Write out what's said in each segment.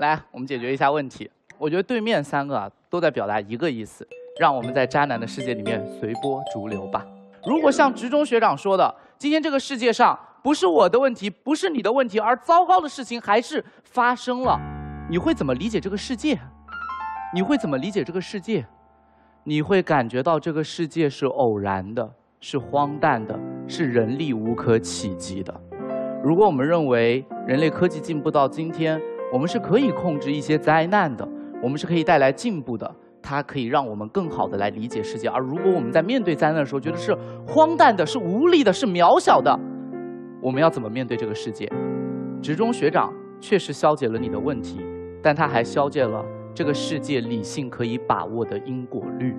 来，我们解决一下问题。我觉得对面三个啊，都在表达一个意思，让我们在渣男的世界里面随波逐流吧。如果像职中学长说的，今天这个世界上不是我的问题，不是你的问题，而糟糕的事情还是发生了，你会怎么理解这个世界？你会怎么理解这个世界？你会感觉到这个世界是偶然的，是荒诞的，是人力无可企及的。如果我们认为人类科技进步到今天，我们是可以控制一些灾难的。我们是可以带来进步的，它可以让我们更好的来理解世界。而如果我们在面对灾难的时候，觉得是荒诞的、是无力的、是渺小的，我们要怎么面对这个世界？职中学长确实消解了你的问题，但他还消解了这个世界理性可以把握的因果律。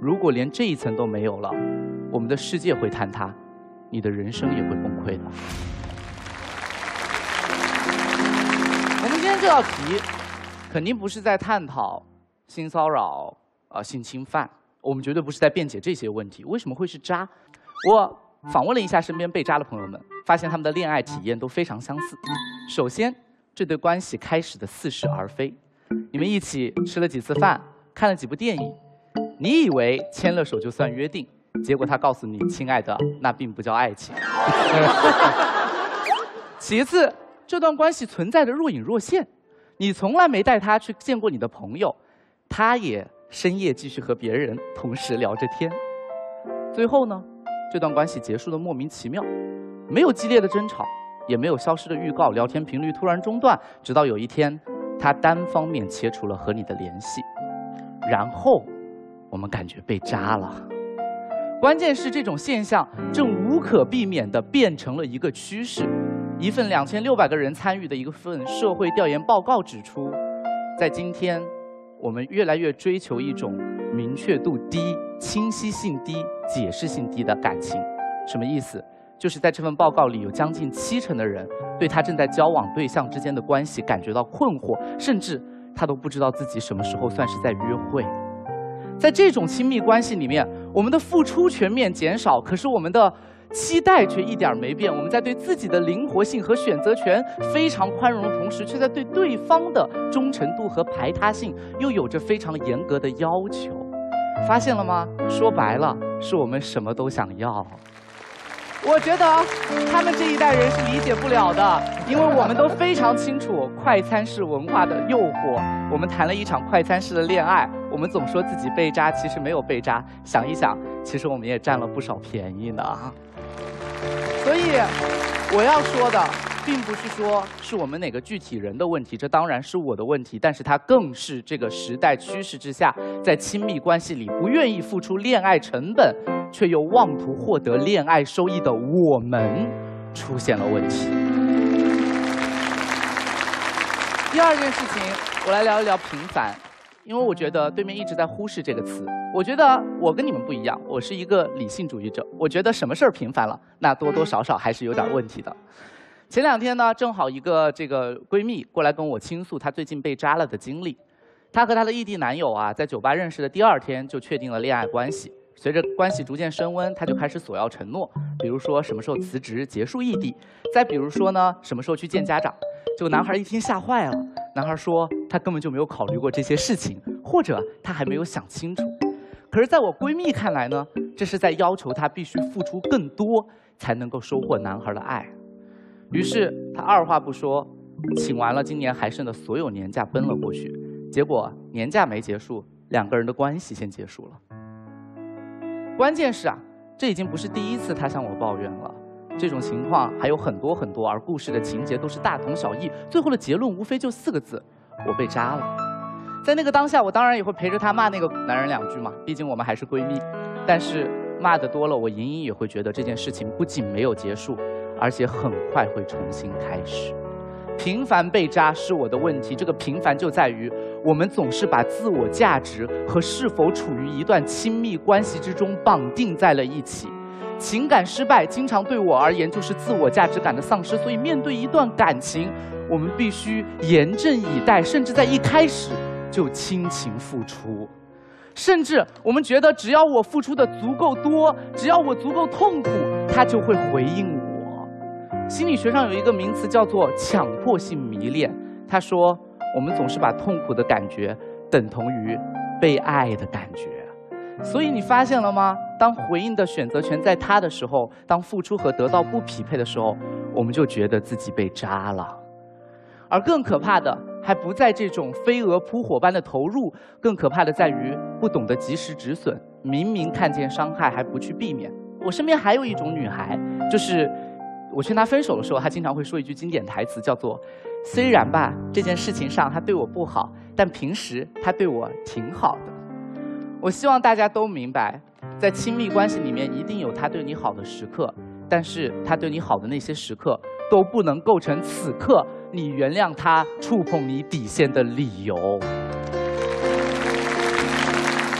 如果连这一层都没有了，我们的世界会坍塌，你的人生也会崩溃的。这道题。肯定不是在探讨性骚扰啊、性侵犯，我们绝对不是在辩解这些问题。为什么会是渣？我访问了一下身边被渣的朋友们，发现他们的恋爱体验都非常相似。首先，这对关系开始的似是而非，你们一起吃了几次饭，看了几部电影，你以为牵了手就算约定，结果他告诉你，亲爱的，那并不叫爱情。其次，这段关系存在着若隐若现。你从来没带他去见过你的朋友，他也深夜继续和别人同时聊着天。最后呢，这段关系结束的莫名其妙，没有激烈的争吵，也没有消失的预告，聊天频率突然中断，直到有一天，他单方面切除了和你的联系，然后我们感觉被渣了。关键是这种现象正无可避免地变成了一个趋势。一份两千六百个人参与的一份社会调研报告指出，在今天，我们越来越追求一种明确度低、清晰性低、解释性低的感情。什么意思？就是在这份报告里，有将近七成的人对他正在交往对象之间的关系感觉到困惑，甚至他都不知道自己什么时候算是在约会。在这种亲密关系里面，我们的付出全面减少，可是我们的。期待却一点没变，我们在对自己的灵活性和选择权非常宽容的同时，却在对对方的忠诚度和排他性又有着非常严格的要求。发现了吗？说白了，是我们什么都想要。我觉得他们这一代人是理解不了的，因为我们都非常清楚快餐式文化的诱惑。我们谈了一场快餐式的恋爱，我们总说自己被渣，其实没有被渣。想一想，其实我们也占了不少便宜呢。所以，我要说的，并不是说是我们哪个具体人的问题，这当然是我的问题，但是它更是这个时代趋势之下，在亲密关系里不愿意付出恋爱成本，却又妄图获得恋爱收益的我们，出现了问题。第二件事情，我来聊一聊平凡。因为我觉得对面一直在忽视这个词。我觉得我跟你们不一样，我是一个理性主义者。我觉得什么事儿频繁了，那多多少少还是有点问题的。前两天呢，正好一个这个闺蜜过来跟我倾诉她最近被渣了的经历。她和她的异地男友啊，在酒吧认识的第二天就确定了恋爱关系。随着关系逐渐升温，她就开始索要承诺，比如说什么时候辞职结束异地，再比如说呢，什么时候去见家长。结果男孩一听吓坏了，男孩说他根本就没有考虑过这些事情，或者他还没有想清楚。可是，在我闺蜜看来呢，这是在要求她必须付出更多才能够收获男孩的爱。于是她二话不说，请完了今年还剩的所有年假奔了过去。结果年假没结束，两个人的关系先结束了。关键是啊，这已经不是第一次她向我抱怨了。这种情况还有很多很多，而故事的情节都是大同小异，最后的结论无非就四个字：我被渣了。在那个当下，我当然也会陪着她骂那个男人两句嘛，毕竟我们还是闺蜜。但是骂的多了，我隐隐也会觉得这件事情不仅没有结束，而且很快会重新开始。频繁被渣是我的问题，这个频繁就在于我们总是把自我价值和是否处于一段亲密关系之中绑定在了一起。情感失败经常对我而言就是自我价值感的丧失，所以面对一段感情，我们必须严阵以待，甚至在一开始就倾情付出，甚至我们觉得只要我付出的足够多，只要我足够痛苦，他就会回应我。心理学上有一个名词叫做强迫性迷恋，他说我们总是把痛苦的感觉等同于被爱的感觉。所以你发现了吗？当回应的选择权在他的时候，当付出和得到不匹配的时候，我们就觉得自己被渣了。而更可怕的，还不在这种飞蛾扑火般的投入，更可怕的在于不懂得及时止损。明明看见伤害还不去避免。我身边还有一种女孩，就是我劝她分手的时候，她经常会说一句经典台词，叫做：“虽然吧，这件事情上她对我不好，但平时她对我挺好的。”我希望大家都明白，在亲密关系里面一定有他对你好的时刻，但是他对你好的那些时刻都不能构成此刻你原谅他触碰你底线的理由。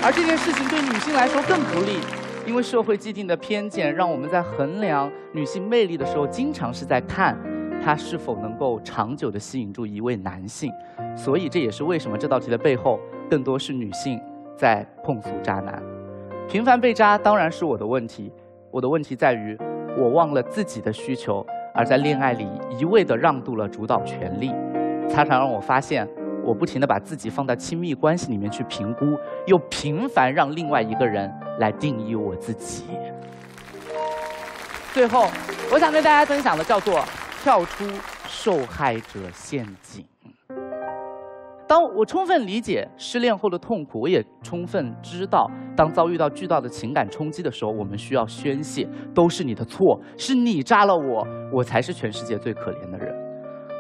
而这件事情对女性来说更不利，因为社会既定的偏见让我们在衡量女性魅力的时候，经常是在看她是否能够长久的吸引住一位男性。所以这也是为什么这道题的背后更多是女性。在控诉渣男，频繁被渣当然是我的问题。我的问题在于，我忘了自己的需求，而在恋爱里一味的让渡了主导权利，常常让我发现，我不停的把自己放在亲密关系里面去评估，又频繁让另外一个人来定义我自己。最后，我想跟大家分享的叫做跳出受害者陷阱。当我充分理解失恋后的痛苦，我也充分知道，当遭遇到巨大的情感冲击的时候，我们需要宣泄，都是你的错，是你扎了我，我才是全世界最可怜的人。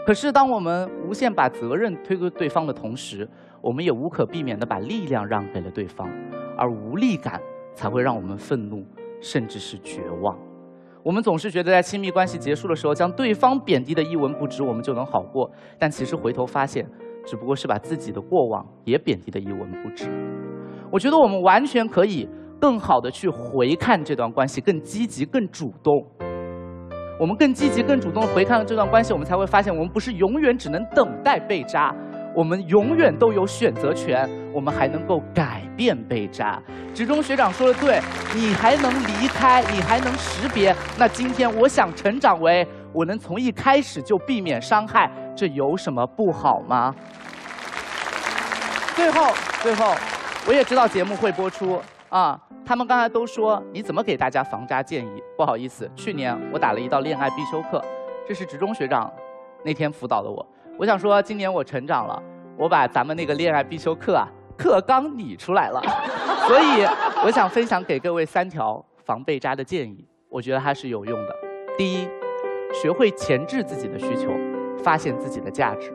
可是，当我们无限把责任推给对方的同时，我们也无可避免地把力量让给了对方，而无力感才会让我们愤怒，甚至是绝望。我们总是觉得在亲密关系结束的时候，将对方贬低的一文不值，我们就能好过，但其实回头发现。只不过是把自己的过往也贬低的一文不值。我觉得我们完全可以更好的去回看这段关系，更积极、更主动。我们更积极、更主动回看了这段关系，我们才会发现，我们不是永远只能等待被渣，我们永远都有选择权，我们还能够改变被渣。职中学长说的对，你还能离开，你还能识别。那今天我想成长为。我能从一开始就避免伤害，这有什么不好吗？最后，最后，我也知道节目会播出啊。他们刚才都说你怎么给大家防渣建议？不好意思，去年我打了一道恋爱必修课，这是职中学长那天辅导的我。我想说，今年我成长了，我把咱们那个恋爱必修课啊课纲拟出来了，所以我想分享给各位三条防被渣的建议，我觉得它是有用的。第一。学会前置自己的需求，发现自己的价值。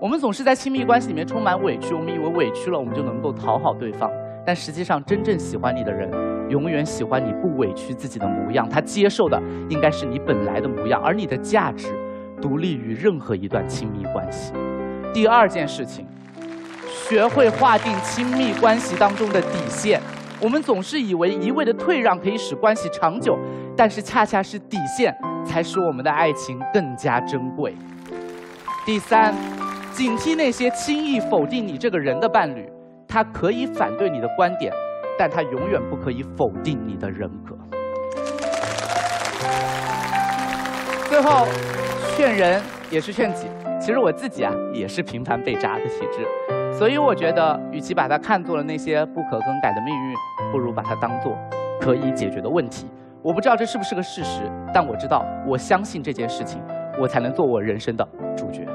我们总是在亲密关系里面充满委屈，我们以为委屈了我们就能够讨好对方，但实际上真正喜欢你的人，永远喜欢你不委屈自己的模样。他接受的应该是你本来的模样，而你的价值独立于任何一段亲密关系。第二件事情，学会划定亲密关系当中的底线。我们总是以为一味的退让可以使关系长久，但是恰恰是底线。才使我们的爱情更加珍贵。第三，警惕那些轻易否定你这个人的伴侣，他可以反对你的观点，但他永远不可以否定你的人格。最后，劝人也是劝己。其实我自己啊，也是频繁被渣的体质，所以我觉得，与其把它看作了那些不可更改的命运，不如把它当做可以解决的问题。我不知道这是不是个事实，但我知道，我相信这件事情，我才能做我人生的主角。